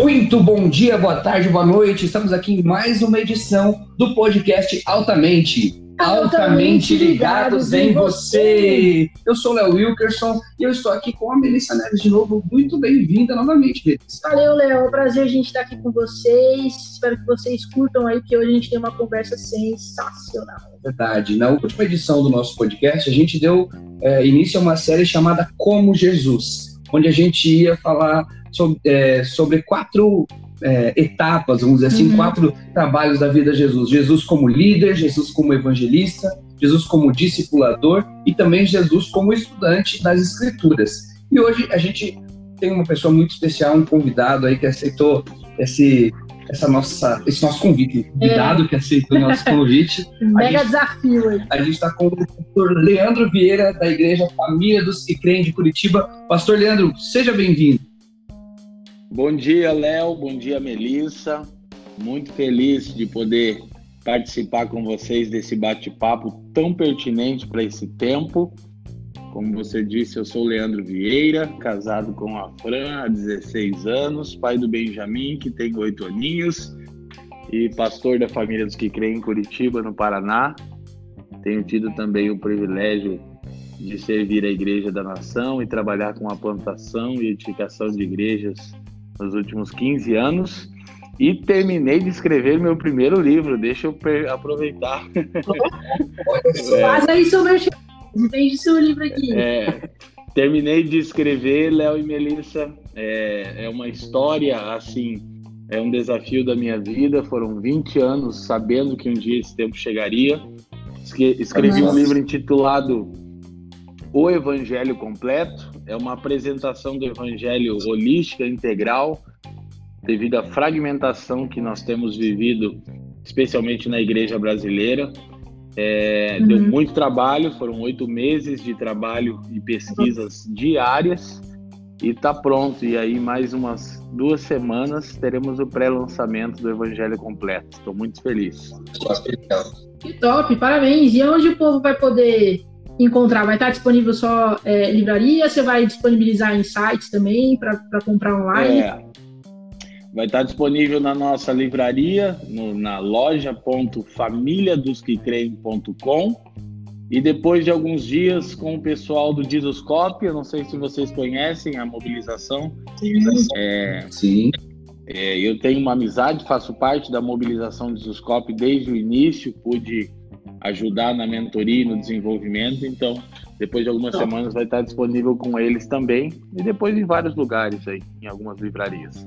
Muito bom dia, boa tarde, boa noite. Estamos aqui em mais uma edição do podcast Altamente. Altamente ligados em você. Eu sou o Léo Wilkerson e eu estou aqui com a Melissa Neves de novo. Muito bem-vinda novamente, Melissa. Valeu, Léo. É um prazer a gente estar aqui com vocês. Espero que vocês curtam aí, porque hoje a gente tem uma conversa sensacional. Verdade. Na última edição do nosso podcast, a gente deu é, início a uma série chamada Como Jesus, onde a gente ia falar sobre, é, sobre quatro é, etapas, vamos dizer assim, uhum. quatro trabalhos da vida de Jesus. Jesus como líder, Jesus como evangelista, Jesus como discipulador e também Jesus como estudante das Escrituras. E hoje a gente tem uma pessoa muito especial, um convidado aí que aceitou esse, essa nossa, esse nosso convite, convidado é. que aceitou o nosso convite. Mega gente, desafio aí. A gente está com o pastor Leandro Vieira, da Igreja Família dos que Creem de Curitiba. Pastor Leandro, seja bem-vindo. Bom dia, Léo. Bom dia, Melissa. Muito feliz de poder participar com vocês desse bate-papo tão pertinente para esse tempo. Como você disse, eu sou Leandro Vieira, casado com a Fran há 16 anos, pai do Benjamin, que tem oito aninhos, e pastor da família dos que creem em Curitiba, no Paraná. Tenho tido também o privilégio de servir a Igreja da Nação e trabalhar com a plantação e edificação de igrejas nos últimos 15 anos e terminei de escrever meu primeiro livro. Deixa eu aproveitar. Faz aí seu Vende seu livro aqui. É, terminei de escrever Léo e Melissa. É, é uma história assim, é um desafio da minha vida. Foram 20 anos sabendo que um dia esse tempo chegaria. Escrevi um livro intitulado O Evangelho Completo é uma apresentação do evangelho holística, integral, devido à fragmentação que nós temos vivido, especialmente na igreja brasileira. É, uhum. Deu muito trabalho, foram oito meses de trabalho e pesquisas diárias e está pronto. E aí, mais umas duas semanas, teremos o pré-lançamento do Evangelho completo. Estou muito feliz. Que top, parabéns! E onde o povo vai poder encontrar? Vai estar disponível só é, livraria? Você vai disponibilizar em sites também para comprar online? É. Vai estar disponível na nossa livraria, no, na loja.famíliadosquecreem.com e depois de alguns dias com o pessoal do Dizoscope, eu não sei se vocês conhecem a mobilização. Sim. É, Sim. É, eu tenho uma amizade, faço parte da mobilização Dizoscope desde o início, pude ajudar na mentoria e no desenvolvimento. Então, depois de algumas então, semanas vai estar disponível com eles também e depois em vários lugares aí, em algumas livrarias.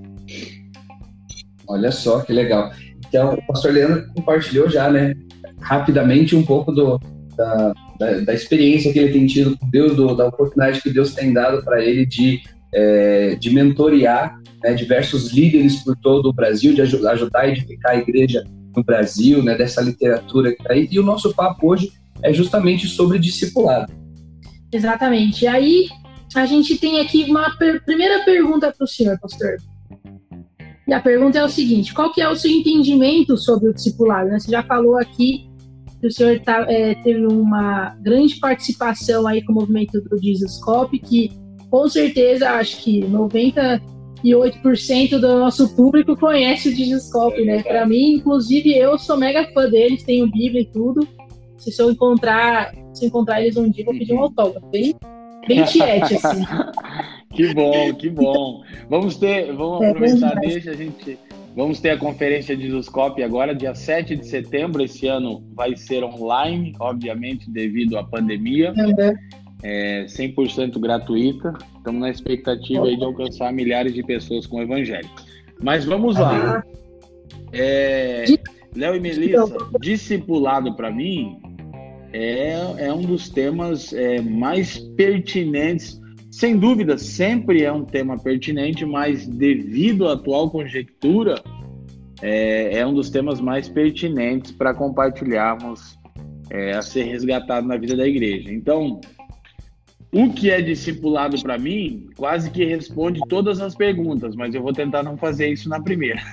Olha só que legal. Então, o pastor Leandro compartilhou já, né, rapidamente um pouco do, da, da, da experiência que ele tem tido com Deus, do, da oportunidade que Deus tem dado para ele de, é, de mentorear né, diversos líderes por todo o Brasil, de ajudar, a edificar a igreja no Brasil, né, dessa literatura que está aí. E o nosso papo hoje é justamente sobre discipulado. Exatamente. E aí, a gente tem aqui uma per primeira pergunta para o senhor, pastor. E a pergunta é o seguinte: qual que é o seu entendimento sobre o discipulado? Né? Você já falou aqui que o senhor tá, é, teve uma grande participação aí com o movimento do Jesus Cop, que com certeza acho que 90 e 8% do nosso público conhece o Digiscope, né? Para mim, inclusive, eu sou mega fã deles, tenho Bíblia e tudo. Se eu encontrar, se encontrar eles um dia, vou pedir um autógrafo, bem, bem tiete, assim. que bom, que bom. Vamos ter, vamos é, aproveitar, deixa a gente. Vamos ter a conferência de Juscope agora, dia 7 de setembro. Esse ano vai ser online, obviamente, devido à pandemia. É 100% gratuita. Estamos na expectativa de alcançar milhares de pessoas com o evangelho. Mas vamos lá. É, Léo e Melissa, discipulado para mim é, é um dos temas é, mais pertinentes. Sem dúvida, sempre é um tema pertinente, mas devido à atual conjectura, é, é um dos temas mais pertinentes para compartilharmos é, a ser resgatado na vida da igreja. Então, o que é discipulado para mim quase que responde todas as perguntas, mas eu vou tentar não fazer isso na primeira.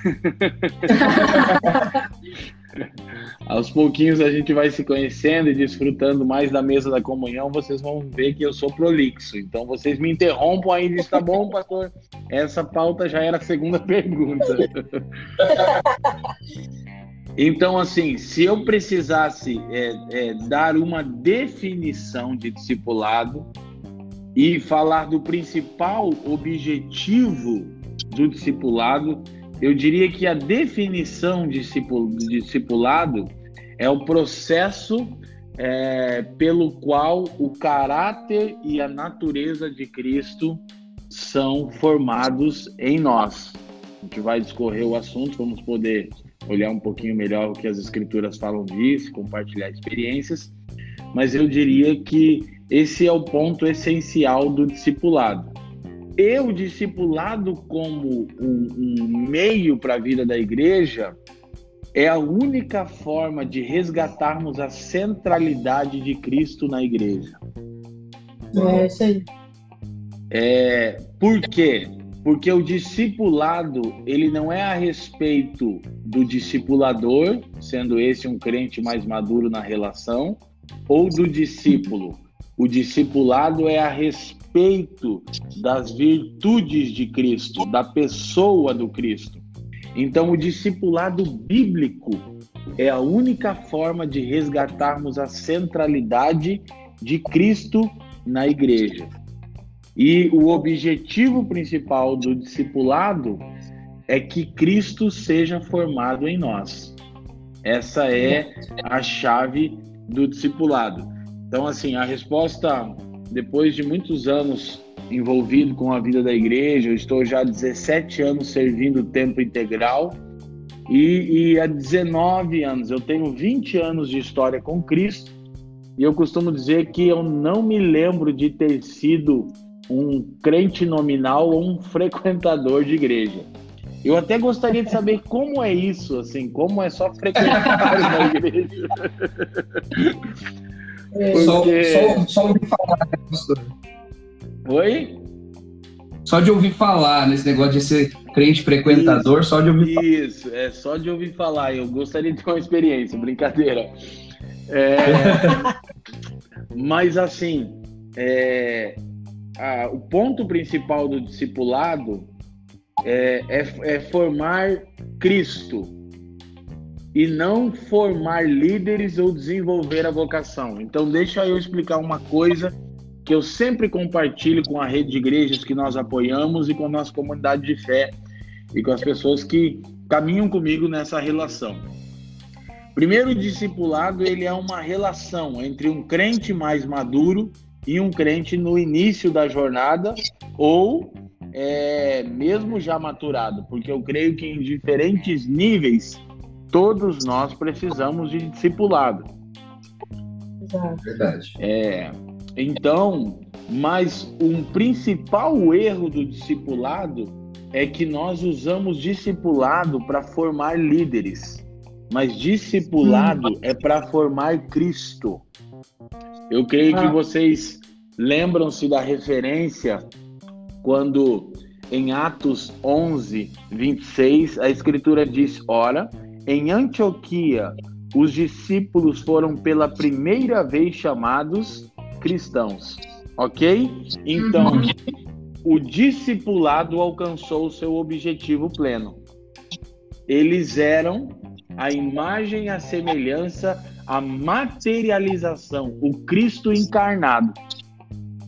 Aos pouquinhos a gente vai se conhecendo e desfrutando mais da mesa da comunhão, vocês vão ver que eu sou prolixo. Então vocês me interrompam aí e dizem, tá bom, pastor? Essa pauta já era a segunda pergunta. Então, assim, se eu precisasse é, é, dar uma definição de discipulado, e falar do principal objetivo do discipulado, eu diria que a definição de discipulado é o processo é, pelo qual o caráter e a natureza de Cristo são formados em nós. A gente vai discorrer o assunto, vamos poder olhar um pouquinho melhor o que as escrituras falam disso, compartilhar experiências, mas eu diria que esse é o ponto essencial do discipulado. E o discipulado, como um, um meio para a vida da igreja, é a única forma de resgatarmos a centralidade de Cristo na igreja. É isso aí. É, por quê? Porque o discipulado, ele não é a respeito do discipulador, sendo esse um crente mais maduro na relação, ou do discípulo o discipulado é a respeito das virtudes de Cristo, da pessoa do Cristo. Então, o discipulado bíblico é a única forma de resgatarmos a centralidade de Cristo na igreja. E o objetivo principal do discipulado é que Cristo seja formado em nós. Essa é a chave do discipulado. Então, assim, a resposta, depois de muitos anos envolvido com a vida da igreja, eu estou já há 17 anos servindo tempo integral e, e há 19 anos, eu tenho 20 anos de história com Cristo e eu costumo dizer que eu não me lembro de ter sido um crente nominal ou um frequentador de igreja. Eu até gostaria de saber como é isso, assim, como é só frequentar uma igreja. É, só, só, só ouvir falar, né, pastor? Oi? Só de ouvir falar nesse negócio de ser crente frequentador, isso, só de ouvir falar. Isso, é só de ouvir falar. Eu gostaria de ter uma experiência, brincadeira. É, mas assim, é, a, o ponto principal do discipulado é, é, é formar Cristo e não formar líderes ou desenvolver a vocação. Então, deixa eu explicar uma coisa que eu sempre compartilho com a rede de igrejas que nós apoiamos e com a nossa comunidade de fé e com as pessoas que caminham comigo nessa relação. Primeiro, o discipulado ele é uma relação entre um crente mais maduro e um crente no início da jornada ou é, mesmo já maturado, porque eu creio que em diferentes níveis todos nós precisamos de discipulado. Verdade. É, então, mas um principal erro do discipulado é que nós usamos discipulado para formar líderes, mas discipulado hum. é para formar Cristo. Eu creio ah. que vocês lembram-se da referência quando em Atos 11, 26, a Escritura diz: Ora, em Antioquia, os discípulos foram pela primeira vez chamados cristãos. Ok? Então, uhum. o discipulado alcançou o seu objetivo pleno. Eles eram a imagem, a semelhança, a materialização, o Cristo encarnado.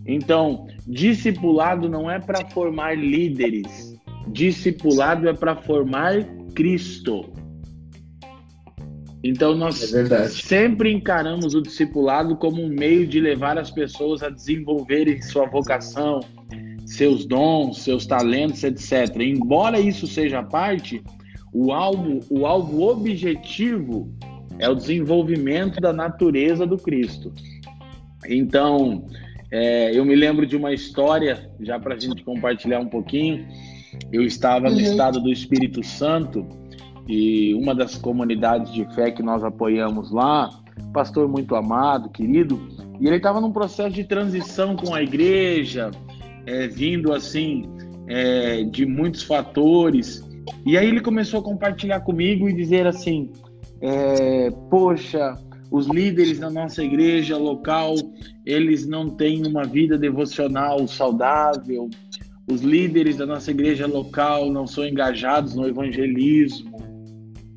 Então, discipulado não é para formar líderes, discipulado é para formar Cristo. Então nós é sempre encaramos o discipulado como um meio de levar as pessoas a desenvolverem sua vocação, seus dons, seus talentos, etc. Embora isso seja parte, o alvo, o alvo objetivo é o desenvolvimento da natureza do Cristo. Então, é, eu me lembro de uma história, já para a gente compartilhar um pouquinho. Eu estava uhum. no estado do Espírito Santo e uma das comunidades de fé que nós apoiamos lá, pastor muito amado, querido, E ele estava num processo de transição com a igreja, é, vindo assim é, de muitos fatores. E aí ele começou a compartilhar comigo e dizer assim: é, Poxa, os líderes da nossa igreja local eles não têm uma vida devocional saudável. Os líderes da nossa igreja local não são engajados no evangelismo.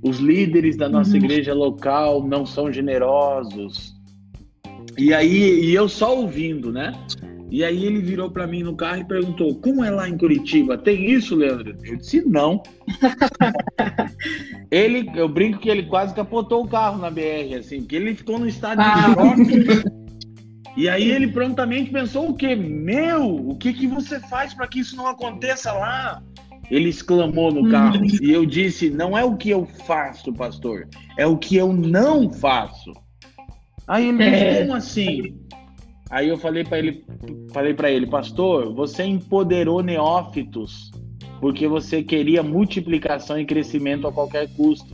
Os líderes da nossa uhum. igreja local não são generosos. E aí, e eu só ouvindo, né? E aí ele virou para mim no carro e perguntou: "Como é lá em Curitiba? Tem isso, Leandro?" Eu disse: "Não". ele, eu brinco que ele quase capotou o carro na BR assim, porque ele ficou no estado de ah. choque. E aí ele prontamente pensou o quê? Meu, o que que você faz para que isso não aconteça lá? Ele exclamou no carro. Hum. E eu disse: Não é o que eu faço, pastor, é o que eu não faço. Aí ele disse: é. Como assim? Aí eu falei para ele, falei para ele, pastor, você empoderou neófitos porque você queria multiplicação e crescimento a qualquer custo.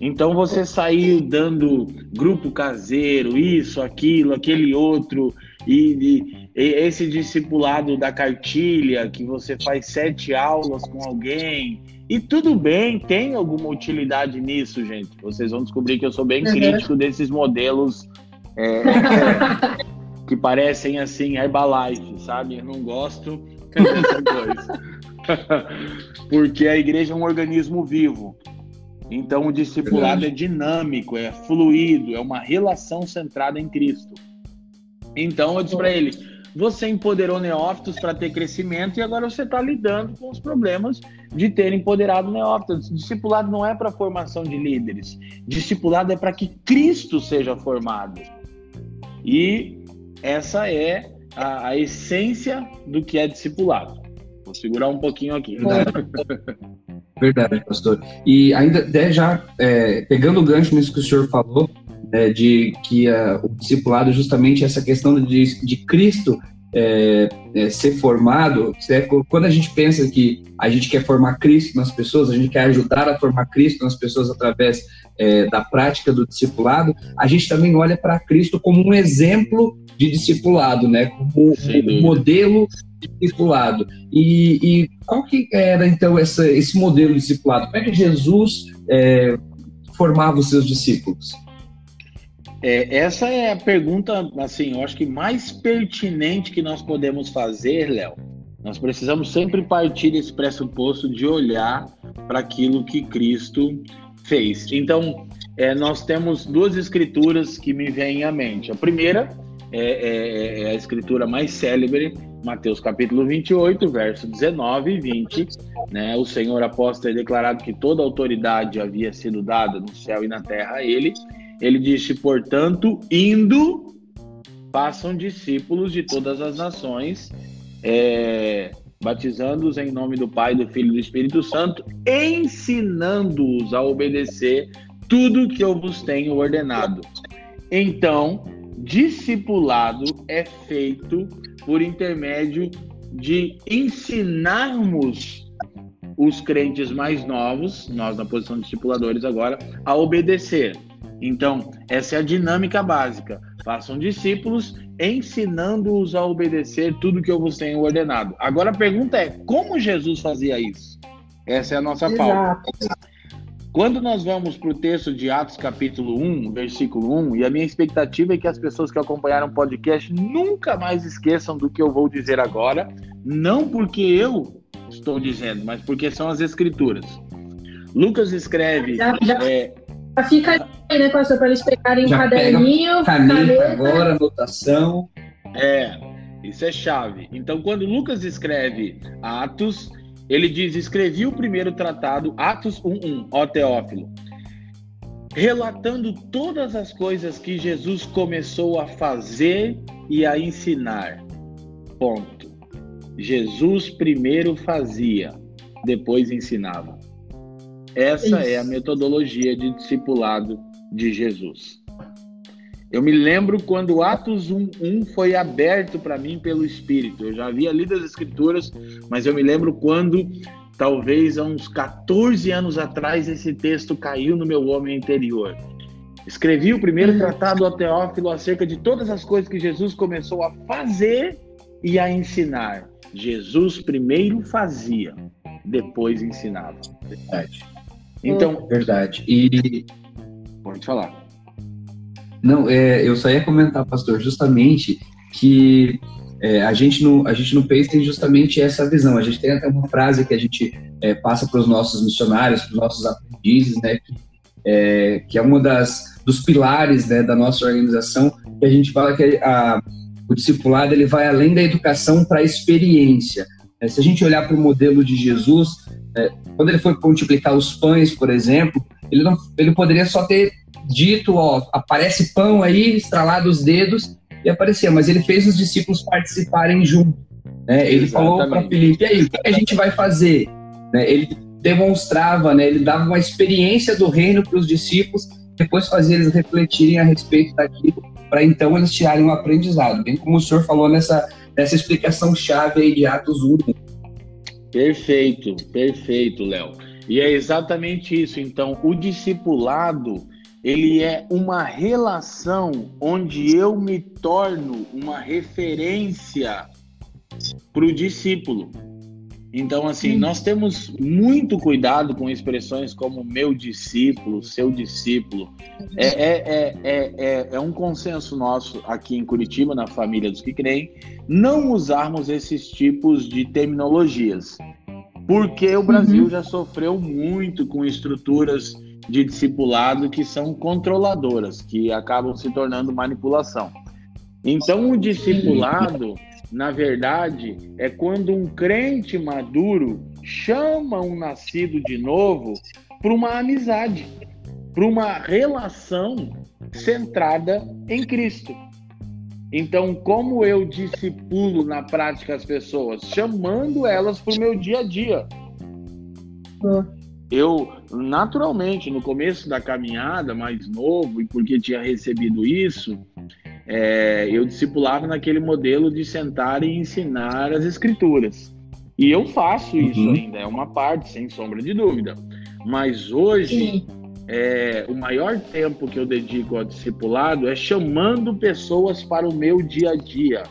Então você saiu dando grupo caseiro, isso, aquilo, aquele outro, e, esse discipulado da cartilha, que você faz sete aulas com alguém, e tudo bem, tem alguma utilidade nisso, gente. Vocês vão descobrir que eu sou bem uhum. crítico desses modelos é, que parecem assim, Herbalife, sabe? Eu não gosto dessa coisa. Porque a igreja é um organismo vivo. Então, o discipulado é dinâmico, é fluido, é uma relação centrada em Cristo. Então, eu disse para ele: você empoderou neófitos para ter crescimento e agora você está lidando com os problemas de ter empoderado neófitos. Discipulado não é para formação de líderes, discipulado é para que Cristo seja formado. E essa é a, a essência do que é discipulado. Vou segurar um pouquinho aqui. Verdade, pastor. E ainda já é, pegando o gancho nisso que o senhor falou, né, de que uh, o discipulado justamente essa questão de, de Cristo é, é, ser formado, é, quando a gente pensa que a gente quer formar Cristo nas pessoas, a gente quer ajudar a formar Cristo nas pessoas através é, da prática do discipulado, a gente também olha para Cristo como um exemplo de discipulado, né? como um modelo discipulado. E, e, qual que era então essa, esse modelo discipulado? Como é que Jesus é, formava os seus discípulos? É, essa é a pergunta, assim, eu acho que mais pertinente que nós podemos fazer, Léo. Nós precisamos sempre partir desse pressuposto de olhar para aquilo que Cristo fez. Então, é, nós temos duas escrituras que me vêm à mente. A primeira é, é, é a escritura mais célebre, Mateus capítulo 28, verso 19 e 20, né? O Senhor após ter declarado que toda autoridade havia sido dada no céu e na terra a ele, ele disse, portanto, indo, façam discípulos de todas as nações, é, batizando-os em nome do Pai, do Filho e do Espírito Santo, ensinando-os a obedecer tudo que eu vos tenho ordenado. Então, discipulado é feito por intermédio de ensinarmos os crentes mais novos, nós na posição de discipuladores agora, a obedecer. Então, essa é a dinâmica básica. Façam discípulos, ensinando-os a obedecer tudo que eu vos tenho ordenado. Agora a pergunta é: como Jesus fazia isso? Essa é a nossa pauta. Quando nós vamos para o texto de Atos, capítulo 1, versículo 1, e a minha expectativa é que as pessoas que acompanharam o podcast nunca mais esqueçam do que eu vou dizer agora, não porque eu estou dizendo, mas porque são as Escrituras. Lucas escreve. Já, já, é, fica aí, né, pastor, para eles pegarem um caderninho, caneta, agora, anotação. É, isso é chave. Então, quando Lucas escreve Atos, ele diz: escrevi o primeiro tratado, Atos 1:1, ó Teófilo, relatando todas as coisas que Jesus começou a fazer e a ensinar. Ponto. Jesus primeiro fazia, depois ensinava. Essa Isso. é a metodologia de discipulado de Jesus. Eu me lembro quando Atos 1.1 foi aberto para mim pelo Espírito. Eu já havia lido as Escrituras, mas eu me lembro quando, talvez há uns 14 anos atrás, esse texto caiu no meu homem interior. Escrevi o primeiro tratado ao Teófilo acerca de todas as coisas que Jesus começou a fazer e a ensinar. Jesus primeiro fazia, depois ensinava. Verdade. Então, verdade. E pode falar. Não, é, eu só ia comentar, pastor, justamente que é, a, gente no, a gente no PACE tem justamente essa visão. A gente tem até uma frase que a gente é, passa para os nossos missionários, para os nossos aprendizes, né, que, é, que é uma das dos pilares né, da nossa organização, que a gente fala que a, o discipulado ele vai além da educação para a experiência. É, se a gente olhar para o modelo de Jesus, é, quando ele foi multiplicar os pães, por exemplo, ele, não, ele poderia só ter dito, ó, aparece pão aí, estralado os dedos, e aparecia, mas ele fez os discípulos participarem junto. Né? Ele Exatamente. falou para Felipe, e aí, o que a gente vai fazer? Né? Ele demonstrava, né? ele dava uma experiência do reino para os discípulos, depois fazia eles refletirem a respeito daquilo, para então eles tirarem um aprendizado, bem como o senhor falou nessa, nessa explicação chave aí de Atos 1. Perfeito, perfeito, Léo. E é exatamente isso. Então, o discipulado ele é uma relação onde eu me torno uma referência para o discípulo. Então, assim, nós temos muito cuidado com expressões como meu discípulo, seu discípulo. É, é, é, é, é um consenso nosso aqui em Curitiba, na família dos que creem, não usarmos esses tipos de terminologias. Porque o Brasil uhum. já sofreu muito com estruturas de discipulado que são controladoras, que acabam se tornando manipulação. Então, o discipulado, na verdade, é quando um crente maduro chama um nascido de novo para uma amizade, para uma relação centrada em Cristo. Então, como eu discipulo na prática as pessoas? Chamando elas para o meu dia a dia. Eu naturalmente no começo da caminhada, mais novo e porque tinha recebido isso, é, eu discipulava naquele modelo de sentar e ensinar as escrituras. E eu faço isso uhum. ainda, é uma parte, sem sombra de dúvida. Mas hoje, é, o maior tempo que eu dedico ao discipulado é chamando pessoas para o meu dia a dia.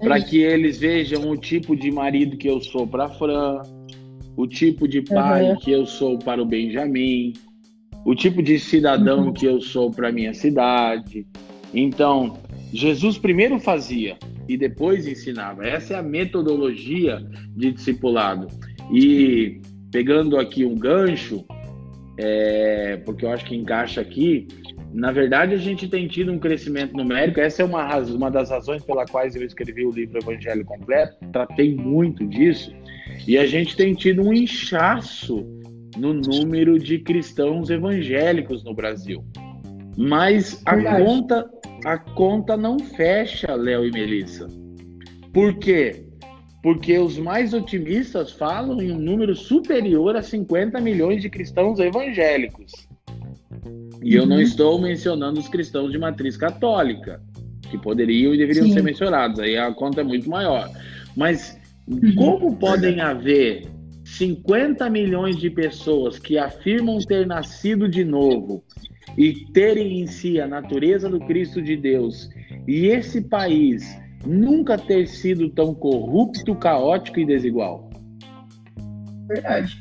Para que eles vejam o tipo de marido que eu sou para Fran, o tipo de pai uhum. que eu sou para o Benjamin, o tipo de cidadão uhum. que eu sou para minha cidade. Então, Jesus primeiro fazia e depois ensinava. Essa é a metodologia de discipulado. E pegando aqui um gancho, é, porque eu acho que encaixa aqui, na verdade a gente tem tido um crescimento numérico. Essa é uma, uma das razões pela quais eu escrevi o livro Evangelho Completo. Tratei muito disso e a gente tem tido um inchaço no número de cristãos evangélicos no Brasil. Mas a conta, a conta não fecha, Léo e Melissa. Por quê? Porque os mais otimistas falam em um número superior a 50 milhões de cristãos evangélicos. E uhum. eu não uhum. estou mencionando os cristãos de matriz católica, que poderiam e deveriam Sim. ser mencionados. Aí a conta é muito maior. Mas Uhum. Como podem haver 50 milhões de pessoas que afirmam ter nascido de novo e terem em si a natureza do Cristo de Deus, e esse país nunca ter sido tão corrupto, caótico e desigual? Verdade.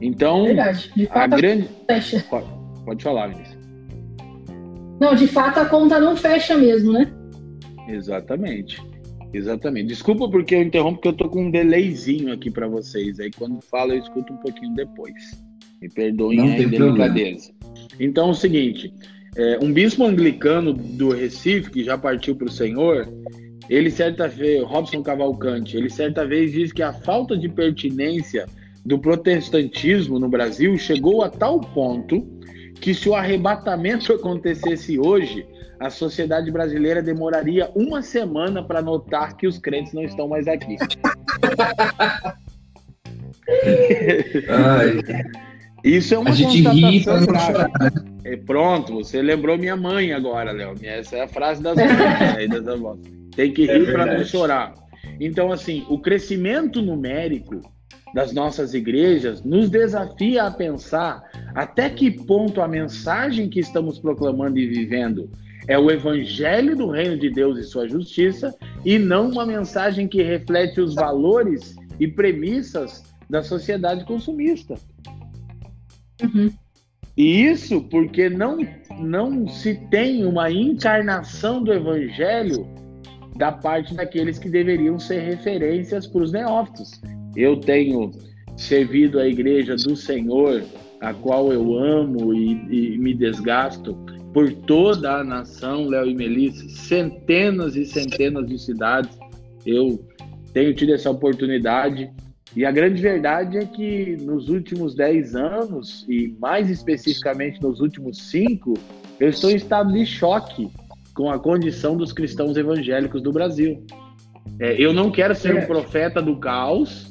Então, Verdade. a grande. Fecha. Pode, pode falar, Vinícius. Não, de fato a conta não fecha mesmo, né? Exatamente. Exatamente. Desculpa porque eu interrompo, porque eu tô com um delayzinho aqui para vocês. Aí quando falo, eu escuto um pouquinho depois. Me perdoem Não a delicadeza. Então é o seguinte: é, um bispo anglicano do Recife, que já partiu para o Senhor, ele certa vez, Robson Cavalcante, ele certa vez disse que a falta de pertinência do protestantismo no Brasil chegou a tal ponto que se o arrebatamento acontecesse hoje, a sociedade brasileira demoraria uma semana para notar que os crentes não estão mais aqui. Isso é uma a gente ri grave. É, pronto, você lembrou minha mãe agora, Léo. Essa é a frase das mães, Tem que rir é para não chorar. Então, assim, o crescimento numérico das nossas igrejas nos desafia a pensar até que ponto a mensagem que estamos proclamando e vivendo é o evangelho do reino de Deus e sua justiça e não uma mensagem que reflete os valores e premissas da sociedade consumista. Uhum. E isso porque não, não se tem uma encarnação do evangelho da parte daqueles que deveriam ser referências para os neófitos. Eu tenho servido a igreja do Senhor, a qual eu amo e, e me desgasto por toda a nação, Léo e Melissa, centenas e centenas de cidades. Eu tenho tido essa oportunidade. E a grande verdade é que nos últimos 10 anos, e mais especificamente nos últimos 5, eu estou em estado de choque com a condição dos cristãos evangélicos do Brasil. É, eu não quero ser um profeta do caos,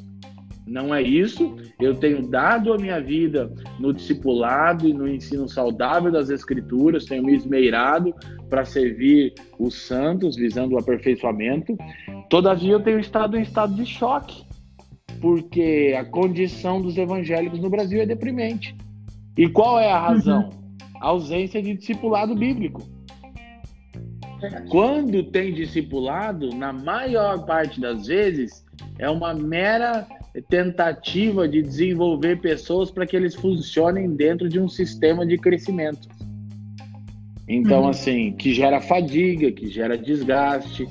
não é isso. Eu tenho dado a minha vida no discipulado e no ensino saudável das Escrituras, tenho me esmeirado para servir os santos, visando o aperfeiçoamento. Todavia, eu tenho estado em estado de choque, porque a condição dos evangélicos no Brasil é deprimente. E qual é a razão? Uhum. A ausência de discipulado bíblico. Quando tem discipulado, na maior parte das vezes, é uma mera tentativa de desenvolver pessoas para que eles funcionem dentro de um sistema de crescimento. Então, uhum. assim, que gera fadiga, que gera desgaste.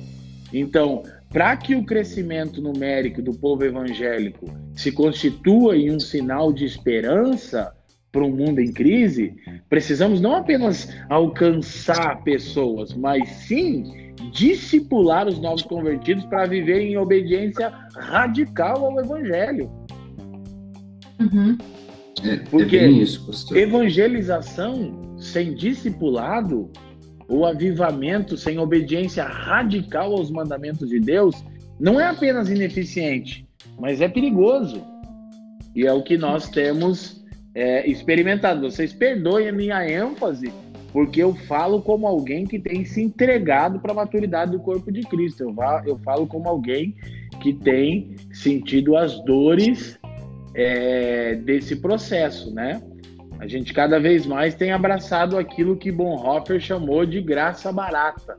Então, para que o crescimento numérico do povo evangélico se constitua em um sinal de esperança para um mundo em crise, precisamos não apenas alcançar pessoas, mas sim discipular os novos convertidos para viver em obediência radical ao Evangelho. Uhum. É, Porque é isso, evangelização sem discipulado, ou avivamento sem obediência radical aos mandamentos de Deus, não é apenas ineficiente, mas é perigoso. E é o que nós temos é, experimentado. Vocês perdoem a minha ênfase, porque eu falo como alguém que tem se entregado para a maturidade do corpo de Cristo. Eu, eu falo como alguém que tem sentido as dores é, desse processo, né? A gente cada vez mais tem abraçado aquilo que Bonhoeffer chamou de graça barata.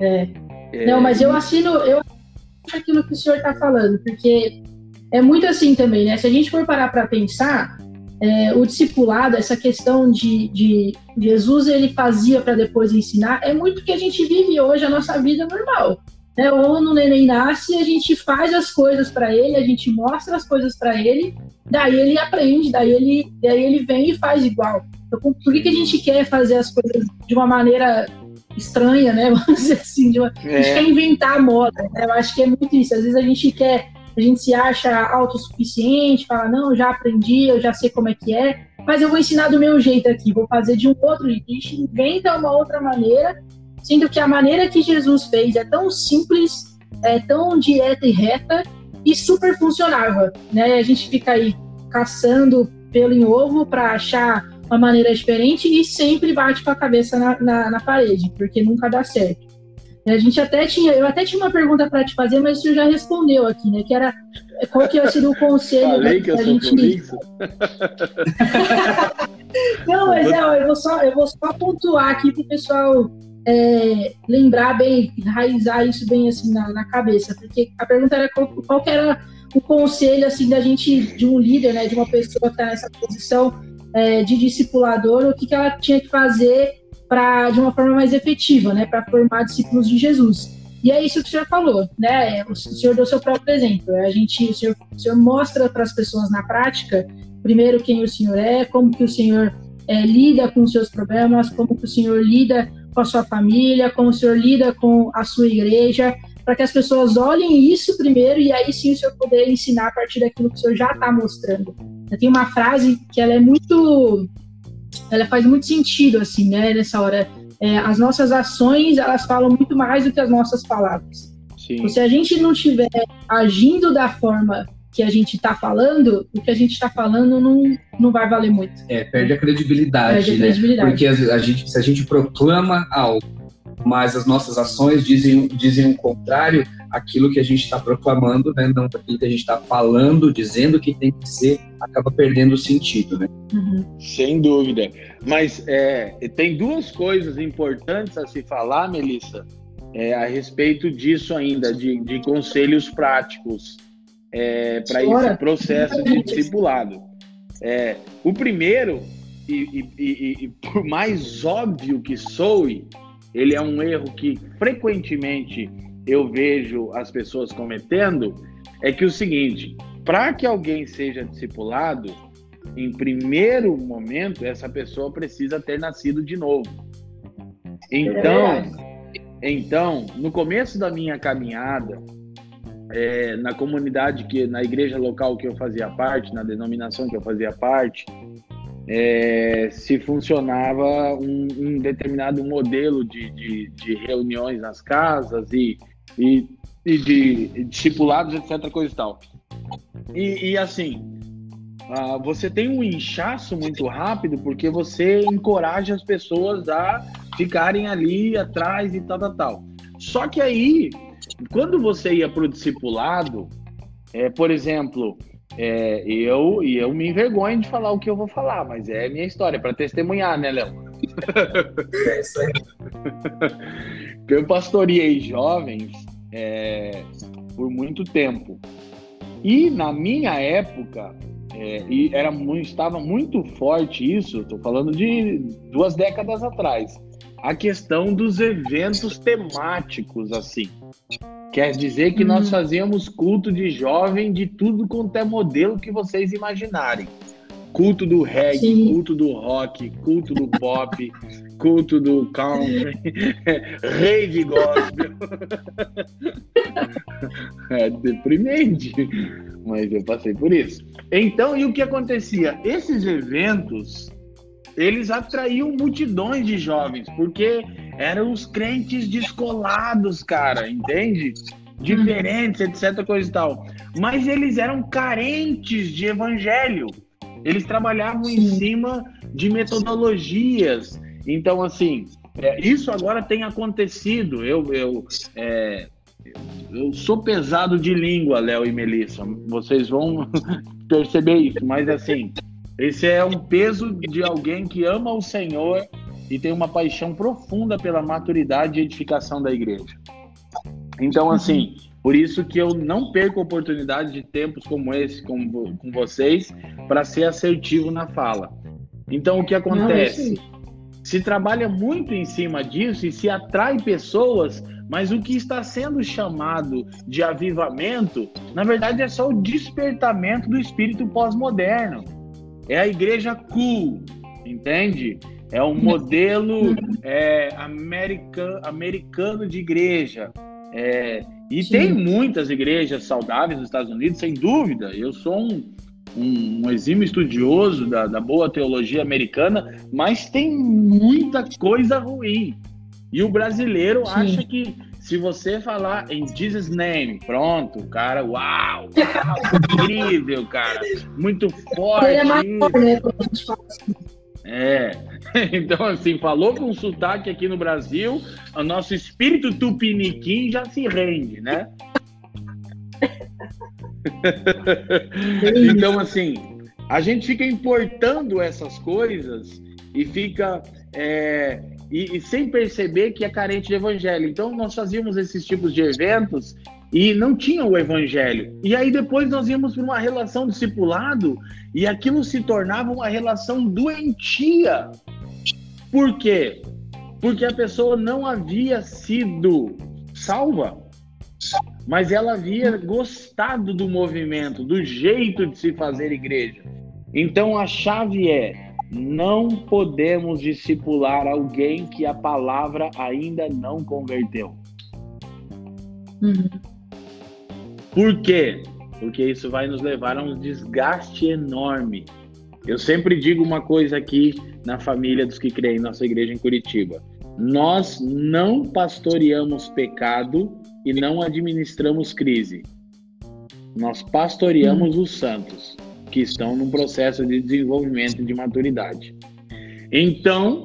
É. é. Não, mas eu assino, eu assino aquilo que o senhor está falando, porque é muito assim também, né? Se a gente for parar para pensar, é, o discipulado, essa questão de, de Jesus ele fazia para depois ensinar, é muito que a gente vive hoje a nossa vida normal. Né? Ou no neném nasce, a gente faz as coisas para ele, a gente mostra as coisas para ele, daí ele aprende, daí ele, daí ele vem e faz igual. Então, por que, que a gente quer fazer as coisas de uma maneira estranha, né? Vamos dizer assim, uma, é. a gente é. quer inventar a moda. Né? Eu acho que é muito isso. Às vezes a gente quer a gente se acha autossuficiente, fala, não, já aprendi, eu já sei como é que é, mas eu vou ensinar do meu jeito aqui, vou fazer de um outro jeito. A gente inventa uma outra maneira, sendo que a maneira que Jesus fez é tão simples, é tão direta e reta e super funcionava, né? A gente fica aí caçando pelo em ovo para achar uma maneira diferente e sempre bate com a cabeça na, na, na parede, porque nunca dá certo. A gente até tinha, eu até tinha uma pergunta para te fazer, mas você já respondeu aqui, né? Que era qual que seria o conselho Falei que eu gente. Não, mas é, eu vou só, eu vou só pontuar aqui para o pessoal é, lembrar bem, enraizar isso bem assim na, na, cabeça, porque a pergunta era qual, qual que era o conselho assim da gente, de um líder, né, de uma pessoa que está nessa posição é, de discipulador, o que, que ela tinha que fazer para de uma forma mais efetiva, né, para formar discípulos de Jesus. E é isso que o senhor falou, né? O senhor deu seu próprio exemplo. A gente, o senhor, o senhor mostra para as pessoas na prática, primeiro quem o senhor é, como que o senhor é, lida com os seus problemas, como que o senhor lida com a sua família, como o senhor lida com a sua igreja, para que as pessoas olhem isso primeiro e aí sim o senhor poder ensinar a partir daquilo que o senhor já está mostrando. Eu tenho uma frase que ela é muito ela faz muito sentido, assim, né, nessa hora. É, as nossas ações, elas falam muito mais do que as nossas palavras. Sim. Se a gente não estiver agindo da forma que a gente está falando, o que a gente está falando não, não vai valer muito. É, perde a credibilidade, perde a né? credibilidade. Porque a, a gente, se a gente proclama algo, mas as nossas ações dizem, dizem o contrário aquilo que a gente está proclamando, né? Não aquilo que a gente está falando, dizendo que tem que ser, acaba perdendo o sentido, né? Uhum. Sem dúvida. Mas é, tem duas coisas importantes a se falar, Melissa, é, a respeito disso ainda, de, de conselhos práticos é, para esse processo de discipulado. É, o primeiro, e, e, e, e por mais óbvio que soe, ele é um erro que frequentemente eu vejo as pessoas cometendo, é que o seguinte, para que alguém seja discipulado, em primeiro momento, essa pessoa precisa ter nascido de novo. Então, então, no começo da minha caminhada, é, na comunidade que, na igreja local que eu fazia parte, na denominação que eu fazia parte, é, se funcionava um, um determinado modelo de, de, de, reuniões nas casas e, e, e de discipulados, etc, coisa e tal. E, e assim, uh, você tem um inchaço muito rápido porque você encoraja as pessoas a ficarem ali atrás e tal, tal, tal. Só que aí quando você ia para o discipulado, é, por exemplo, é, eu e eu me envergonho de falar o que eu vou falar, mas é minha história para testemunhar, né, Léo? É isso aí. eu pastoreei jovens é, por muito tempo e na minha época é, e era muito, estava muito forte isso. Estou falando de duas décadas atrás a questão dos eventos temáticos, assim. Quer dizer que nós hum. fazíamos culto de jovem de tudo quanto é modelo que vocês imaginarem. Culto do reggae, Sim. culto do rock, culto do pop, culto do country, rave gospel. é deprimente, mas eu passei por isso. Então, e o que acontecia? Esses eventos eles atraíam multidões de jovens, porque eram os crentes descolados, cara, entende? Diferentes, etc, coisa e tal. Mas eles eram carentes de evangelho. Eles trabalhavam em cima de metodologias. Então, assim, é, isso agora tem acontecido. Eu, eu, é, eu sou pesado de língua, Léo e Melissa. Vocês vão perceber isso, mas assim, esse é um peso de alguém que ama o Senhor e tem uma paixão profunda pela maturidade e edificação da igreja. Então, assim, por isso que eu não perco a oportunidade de tempos como esse com, com vocês para ser assertivo na fala. Então, o que acontece? Não, se trabalha muito em cima disso e se atrai pessoas, mas o que está sendo chamado de avivamento, na verdade, é só o despertamento do espírito pós-moderno é a igreja cool, entende? É um modelo é, americano, americano de igreja. É, e Sim. tem muitas igrejas saudáveis nos Estados Unidos, sem dúvida. Eu sou um, um, um exímio estudioso da, da boa teologia americana, mas tem muita coisa ruim. E o brasileiro Sim. acha que se você falar em Jesus Name, pronto, cara, uau, uau incrível, cara, muito forte. é mais né, assim. É, então assim, falou com sotaque aqui no Brasil, o nosso espírito tupiniquim já se rende, né? então assim, a gente fica importando essas coisas e fica é, e, e, sem perceber que é carente de evangelho. Então, nós fazíamos esses tipos de eventos e não tinha o evangelho. E aí depois nós íamos para uma relação discipulado e aquilo se tornava uma relação doentia. Por quê? Porque a pessoa não havia sido salva, mas ela havia gostado do movimento, do jeito de se fazer igreja. Então a chave é não podemos discipular alguém que a palavra ainda não converteu. Uhum. Por quê? Porque isso vai nos levar a um desgaste enorme. Eu sempre digo uma coisa aqui na família dos que creem em nossa igreja em Curitiba. Nós não pastoreamos pecado e não administramos crise. Nós pastoreamos uhum. os santos que estão num processo de desenvolvimento de maturidade. Então,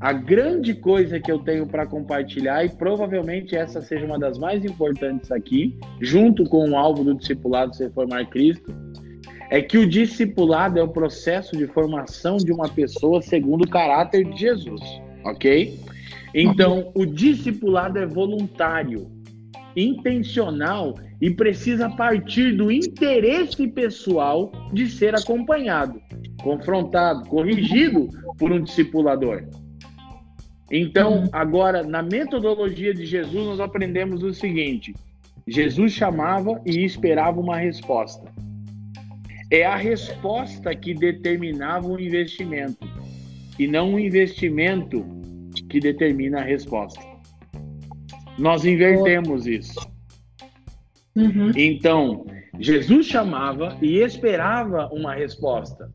a grande coisa que eu tenho para compartilhar, e provavelmente essa seja uma das mais importantes aqui, junto com o alvo do discipulado Ser Formar Cristo, é que o discipulado é o processo de formação de uma pessoa segundo o caráter de Jesus, ok? Então, o discipulado é voluntário, intencional e precisa partir do interesse pessoal de ser acompanhado, confrontado, corrigido por um discipulador. Então, agora, na metodologia de Jesus, nós aprendemos o seguinte: Jesus chamava e esperava uma resposta. É a resposta que determinava o investimento, e não o investimento que determina a resposta. Nós invertemos isso. Uhum. Então, Jesus chamava e esperava uma resposta.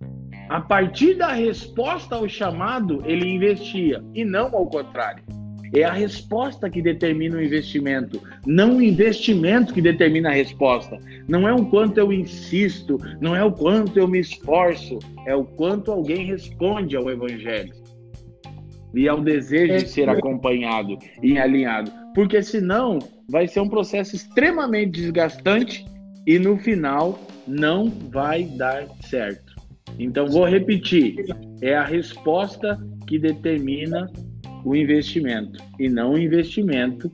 A partir da resposta ao chamado, ele investia, e não ao contrário. É a resposta que determina o investimento, não o investimento que determina a resposta. Não é o quanto eu insisto, não é o quanto eu me esforço, é o quanto alguém responde ao evangelho. E ao desejo de ser acompanhado e alinhado. Porque senão vai ser um processo extremamente desgastante e no final não vai dar certo. Então, vou repetir: é a resposta que determina o investimento e não o investimento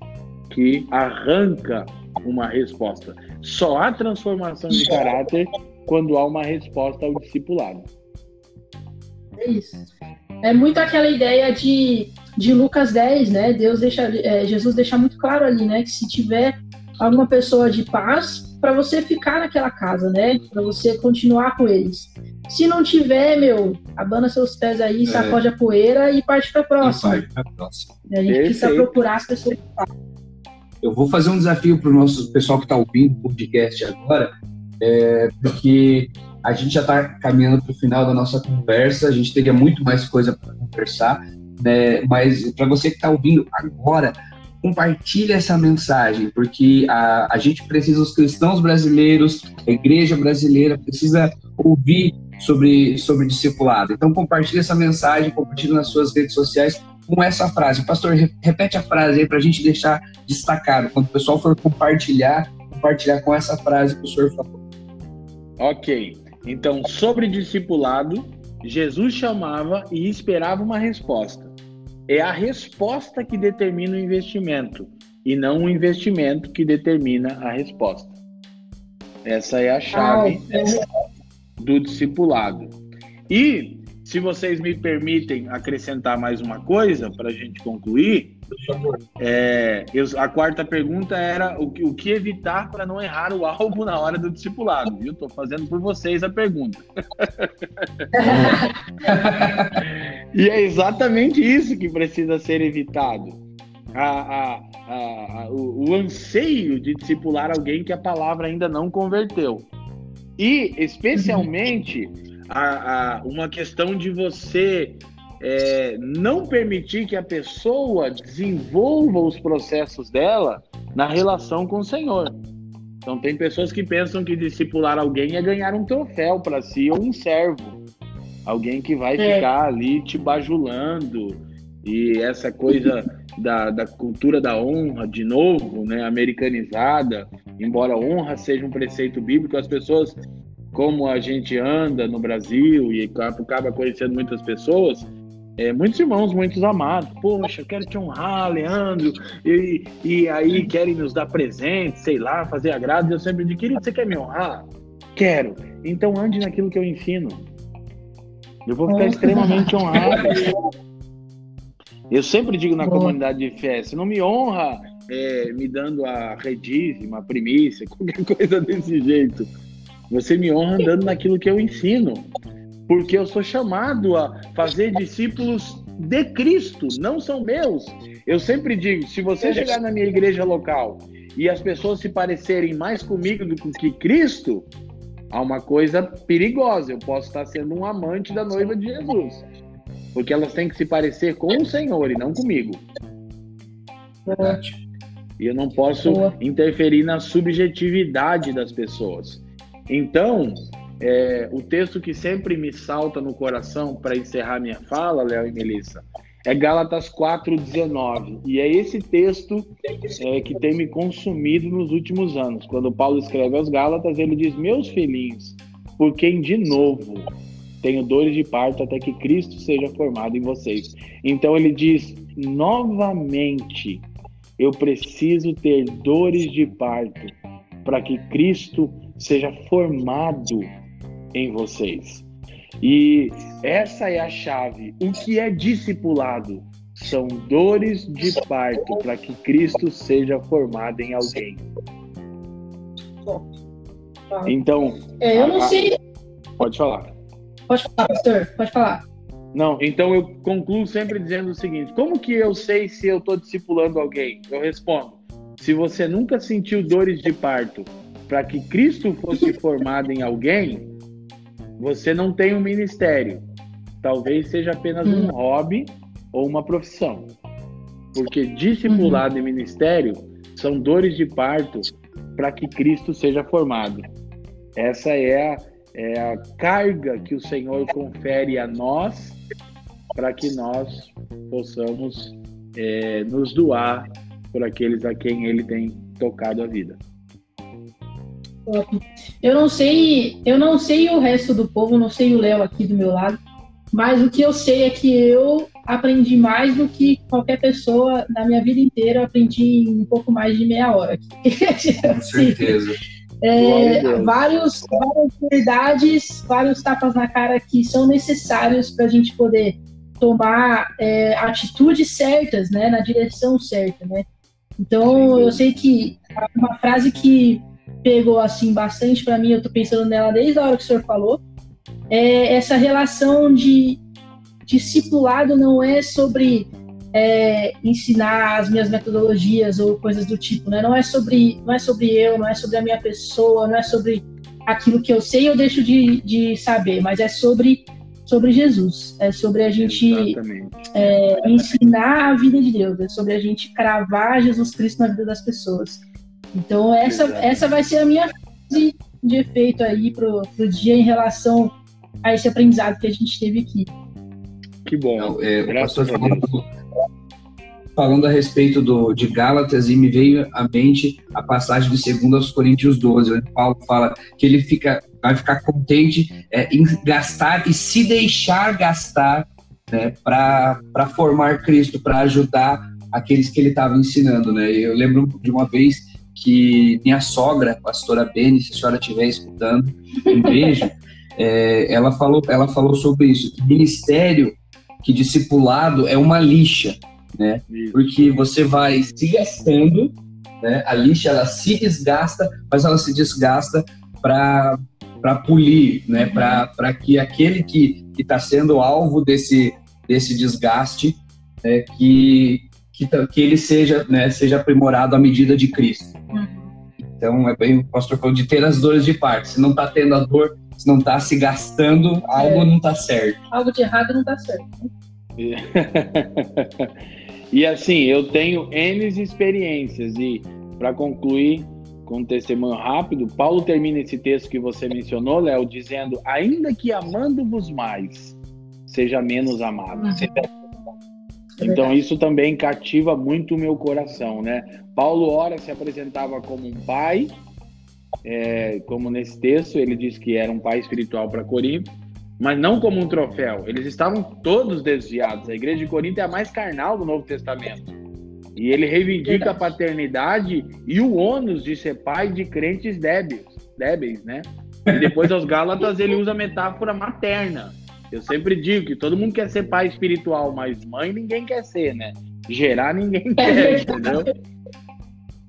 que arranca uma resposta. Só há transformação de caráter quando há uma resposta ao discipulado. É isso. É muito aquela ideia de, de Lucas 10, né? Deus deixa, é, Jesus deixa muito claro ali, né? Que se tiver alguma pessoa de paz, para você ficar naquela casa, né? Para você continuar com eles. Se não tiver, meu, abana seus pés aí, é. sacode a poeira e parte para a próxima. E parte pra próxima. a gente Perfeito. precisa procurar as pessoas que Eu vou fazer um desafio para o nosso pessoal que está ouvindo o podcast agora, é, porque a gente já está caminhando para o final da nossa conversa, a gente teria muito mais coisa para conversar, né? mas para você que está ouvindo agora, compartilhe essa mensagem, porque a, a gente precisa, os cristãos brasileiros, a igreja brasileira precisa ouvir sobre, sobre discipulado. Então, compartilhe essa mensagem, compartilhe nas suas redes sociais com essa frase. Pastor, repete a frase aí para a gente deixar destacado. Quando o pessoal for compartilhar, compartilhar com essa frase que o senhor falou. Ok. Então, sobre discipulado, Jesus chamava e esperava uma resposta. É a resposta que determina o investimento e não o investimento que determina a resposta. Essa é a chave do discipulado. E, se vocês me permitem acrescentar mais uma coisa para a gente concluir, é, eu, a quarta pergunta era o que, o que evitar para não errar o alvo na hora do discipulado, viu? Estou fazendo por vocês a pergunta. e é exatamente isso que precisa ser evitado. A, a, a, o, o anseio de discipular alguém que a palavra ainda não converteu. E, especialmente, uma questão de você é, não permitir que a pessoa desenvolva os processos dela na relação com o Senhor. Então, tem pessoas que pensam que discipular alguém é ganhar um troféu para si ou um servo. Alguém que vai é. ficar ali te bajulando. E essa coisa da, da cultura da honra, de novo, né, americanizada, embora honra seja um preceito bíblico, as pessoas, como a gente anda no Brasil e acaba conhecendo muitas pessoas, é, muitos irmãos, muitos amados, poxa, eu quero te honrar, Leandro, e, e aí querem nos dar presente, sei lá, fazer agrado, eu sempre digo, querido, você quer me honrar? Quero. Então ande naquilo que eu ensino. Eu vou ficar extremamente honrado. Eu sempre digo na comunidade de fé, se não me honra é, me dando a redízima, a primícia, qualquer coisa desse jeito, você me honra andando naquilo que eu ensino porque eu sou chamado a fazer discípulos de Cristo, não são meus. Eu sempre digo: se você chegar na minha igreja local e as pessoas se parecerem mais comigo do que Cristo, há uma coisa perigosa. Eu posso estar sendo um amante da noiva de Jesus, porque elas têm que se parecer com o Senhor e não comigo. E eu não posso interferir na subjetividade das pessoas. Então, é, o texto que sempre me salta no coração para encerrar minha fala, Léo e Melissa, é Gálatas 4,19. E é esse texto é, que tem me consumido nos últimos anos. Quando Paulo escreve aos Gálatas, ele diz: Meus filhinhos, por quem de novo tenho dores de parto até que Cristo seja formado em vocês. Então ele diz novamente: Eu preciso ter dores de parto para que Cristo seja formado em vocês. E essa é a chave. O que é discipulado? São dores de parto para que Cristo seja formado em alguém. Então. É, eu não a, sei. Pode falar. Pode falar, pastor. Pode falar. Não, então eu concluo sempre dizendo o seguinte: como que eu sei se eu estou discipulando alguém? Eu respondo: se você nunca sentiu dores de parto para que Cristo fosse formado em alguém, você não tem um ministério. Talvez seja apenas um hum. hobby ou uma profissão. Porque discipulado uhum. e ministério são dores de parto para que Cristo seja formado. Essa é a, é a carga que o Senhor confere a nós para que nós possamos é, nos doar por aqueles a quem Ele tem tocado a vida. Eu não sei, eu não sei o resto do povo, não sei o Léo aqui do meu lado, mas o que eu sei é que eu aprendi mais do que qualquer pessoa na minha vida inteira. Eu aprendi em um pouco mais de meia hora. Com certeza. É, vários, várias verdades, vários tapas na cara que são necessários para a gente poder tomar é, atitudes certas, né, na direção certa, né. Então eu sei que uma frase que pegou assim bastante para mim, eu estou pensando nela desde a hora que o senhor falou, é essa relação de discipulado não é sobre é, ensinar as minhas metodologias ou coisas do tipo, né? Não é sobre, não é sobre eu, não é sobre a minha pessoa, não é sobre aquilo que eu sei ou deixo de, de saber, mas é sobre sobre Jesus, é sobre a gente é, ensinar a vida de Deus, é sobre a gente cravar Jesus Cristo na vida das pessoas. Então essa, essa vai ser a minha frase de efeito aí pro, pro dia em relação a esse aprendizado que a gente teve aqui. Que bom. é, Graças a Deus. Falando a respeito do, de Gálatas, e me veio à mente a passagem de 2 Coríntios 12, onde Paulo fala que ele fica, vai ficar contente é, em gastar e se deixar gastar né, para formar Cristo, para ajudar aqueles que ele estava ensinando. Né? Eu lembro de uma vez que minha sogra, a pastora Beni, se a senhora estiver escutando, um beijo, é, ela, falou, ela falou sobre isso, que ministério, que discipulado é uma lixa, né? Porque você vai se gastando, né? A lixa, ela se desgasta, mas ela se desgasta para para polir, né? Para que aquele que está sendo alvo desse, desse desgaste, é, que, que, que ele seja, né, seja aprimorado à medida de Cristo. Uhum. Então, é bem o pastor falou de ter as dores de parte. Se não está tendo a dor, se não está se gastando, algo é. não está certo. Algo de errado não está certo. Né? e assim, eu tenho N experiências e para concluir com um testemunho rápido, Paulo termina esse texto que você mencionou, Léo, dizendo: ainda que amando-vos mais, seja menos amado. Uhum. Então isso também cativa muito o meu coração, né? Paulo ora se apresentava como um pai, é, como nesse texto ele diz que era um pai espiritual para Corinto, mas não como um troféu. Eles estavam todos desviados. A igreja de Corinto é a mais carnal do Novo Testamento. E ele reivindica a paternidade e o ônus de ser pai de crentes débeis, débeis, né? E depois aos Gálatas ele usa a metáfora materna. Eu sempre digo que todo mundo quer ser pai espiritual, mas mãe ninguém quer ser, né? Gerar ninguém é quer, entendeu?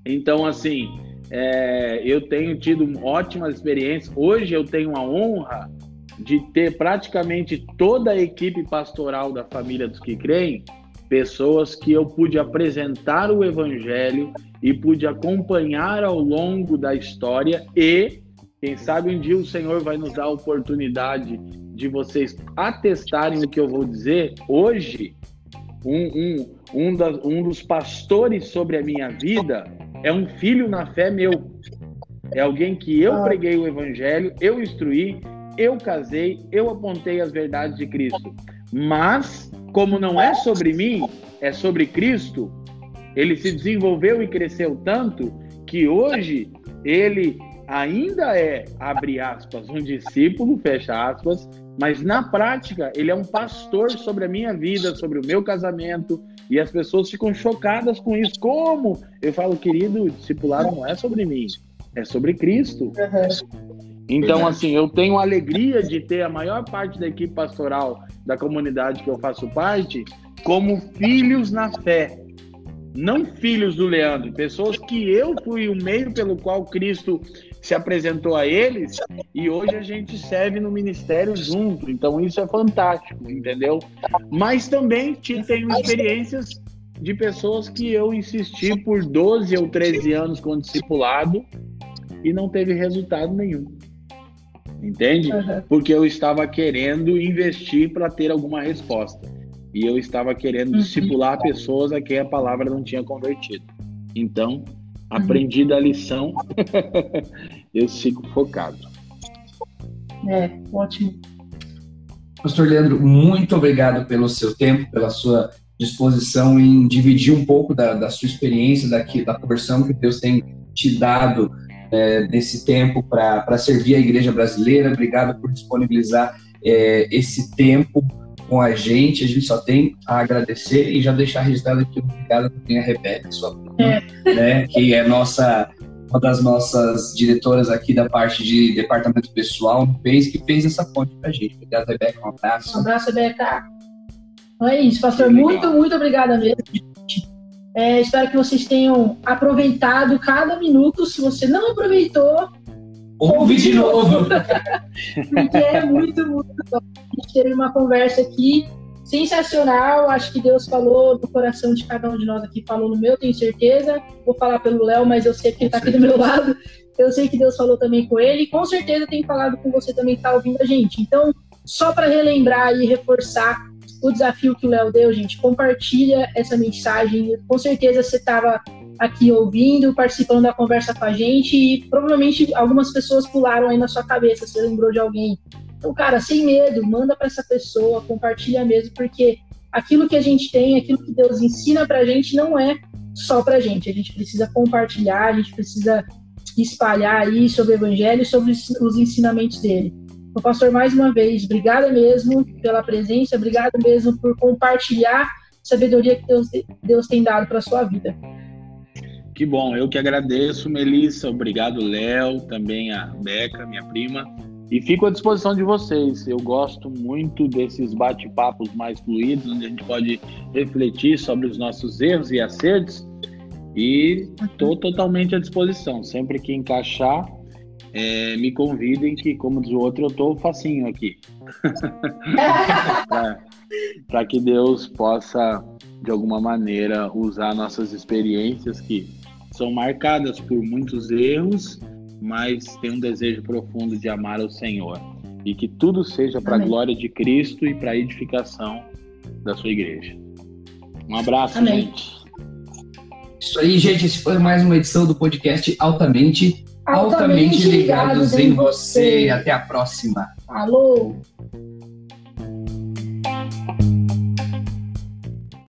Então, assim, é, eu tenho tido ótimas experiências. Hoje eu tenho a honra de ter praticamente toda a equipe pastoral da família dos que creem, pessoas que eu pude apresentar o evangelho e pude acompanhar ao longo da história e quem sabe um dia o Senhor vai nos dar a oportunidade de vocês atestarem o que eu vou dizer. Hoje, um, um, um, das, um dos pastores sobre a minha vida é um filho na fé meu. É alguém que eu ah. preguei o evangelho, eu instruí, eu casei, eu apontei as verdades de Cristo. Mas, como não é sobre mim, é sobre Cristo, ele se desenvolveu e cresceu tanto que hoje ele ainda é, abre aspas, um discípulo, fecha aspas, mas na prática ele é um pastor sobre a minha vida, sobre o meu casamento, e as pessoas ficam chocadas com isso. Como? Eu falo, querido, discipulado não é sobre mim, é sobre Cristo. Então, assim, eu tenho a alegria de ter a maior parte da equipe pastoral da comunidade que eu faço parte como filhos na fé. Não filhos do Leandro, pessoas que eu fui o meio pelo qual Cristo se apresentou a eles e hoje a gente serve no ministério junto. Então isso é fantástico, entendeu? Mas também tenho experiências de pessoas que eu insisti por 12 ou 13 anos com discipulado e não teve resultado nenhum. Entende? Uhum. Porque eu estava querendo investir para ter alguma resposta. E eu estava querendo uhum. discipular pessoas a quem a palavra não tinha convertido. Então. Aprendi da lição, eu fico focado. É, ótimo. Pastor Leandro, muito obrigado pelo seu tempo, pela sua disposição em dividir um pouco da, da sua experiência, daqui, da porção que Deus tem te dado é, desse tempo para servir a igreja brasileira. Obrigado por disponibilizar é, esse tempo com a gente. A gente só tem a agradecer e já deixar registrado aqui obrigado também a Rebeca, sua prima, é. né, que é nossa uma das nossas diretoras aqui da parte de departamento pessoal no PES, que fez essa ponte para a gente. Obrigado, Rebeca. Um abraço. Um abraço, Rebeca. Então é isso, pastor. Muito, muito obrigada mesmo. É, espero que vocês tenham aproveitado cada minuto. Se você não aproveitou, ouve de novo. Porque é muito, muito bom. A gente teve uma conversa aqui sensacional. Acho que Deus falou no coração de cada um de nós aqui, falou no meu, tenho certeza. Vou falar pelo Léo, mas eu sei que ele está aqui do meu lado. Eu sei que Deus falou também com ele. E com certeza tem falado com você também que está ouvindo a gente. Então, só para relembrar e reforçar o desafio que o Léo deu, gente. Compartilha essa mensagem. Com certeza você estava aqui ouvindo, participando da conversa com a gente e provavelmente algumas pessoas pularam aí na sua cabeça, você lembrou de alguém. Então, cara, sem medo, manda para essa pessoa, compartilha mesmo, porque aquilo que a gente tem, aquilo que Deus ensina para a gente não é só para a gente. A gente precisa compartilhar, a gente precisa espalhar aí sobre o Evangelho sobre os ensinamentos dele. Então, pastor, mais uma vez, obrigada mesmo pela presença, obrigado mesmo por compartilhar sabedoria que Deus, Deus tem dado para sua vida. Que bom, eu que agradeço, Melissa, obrigado, Léo, também a Beca, minha prima, e fico à disposição de vocês. Eu gosto muito desses bate-papos mais fluidos, onde a gente pode refletir sobre os nossos erros e acertos, e estou totalmente à disposição. Sempre que encaixar, é, me convidem que, como diz o outro, eu estou facinho aqui. Para que Deus possa, de alguma maneira, usar nossas experiências que são marcadas por muitos erros, mas tem um desejo profundo de amar o Senhor. E que tudo seja para a glória de Cristo e para a edificação da sua igreja. Um abraço, Amém. gente. Isso aí, gente. Esse foi mais uma edição do podcast Altamente altamente ligados em você. Até a próxima. Alô!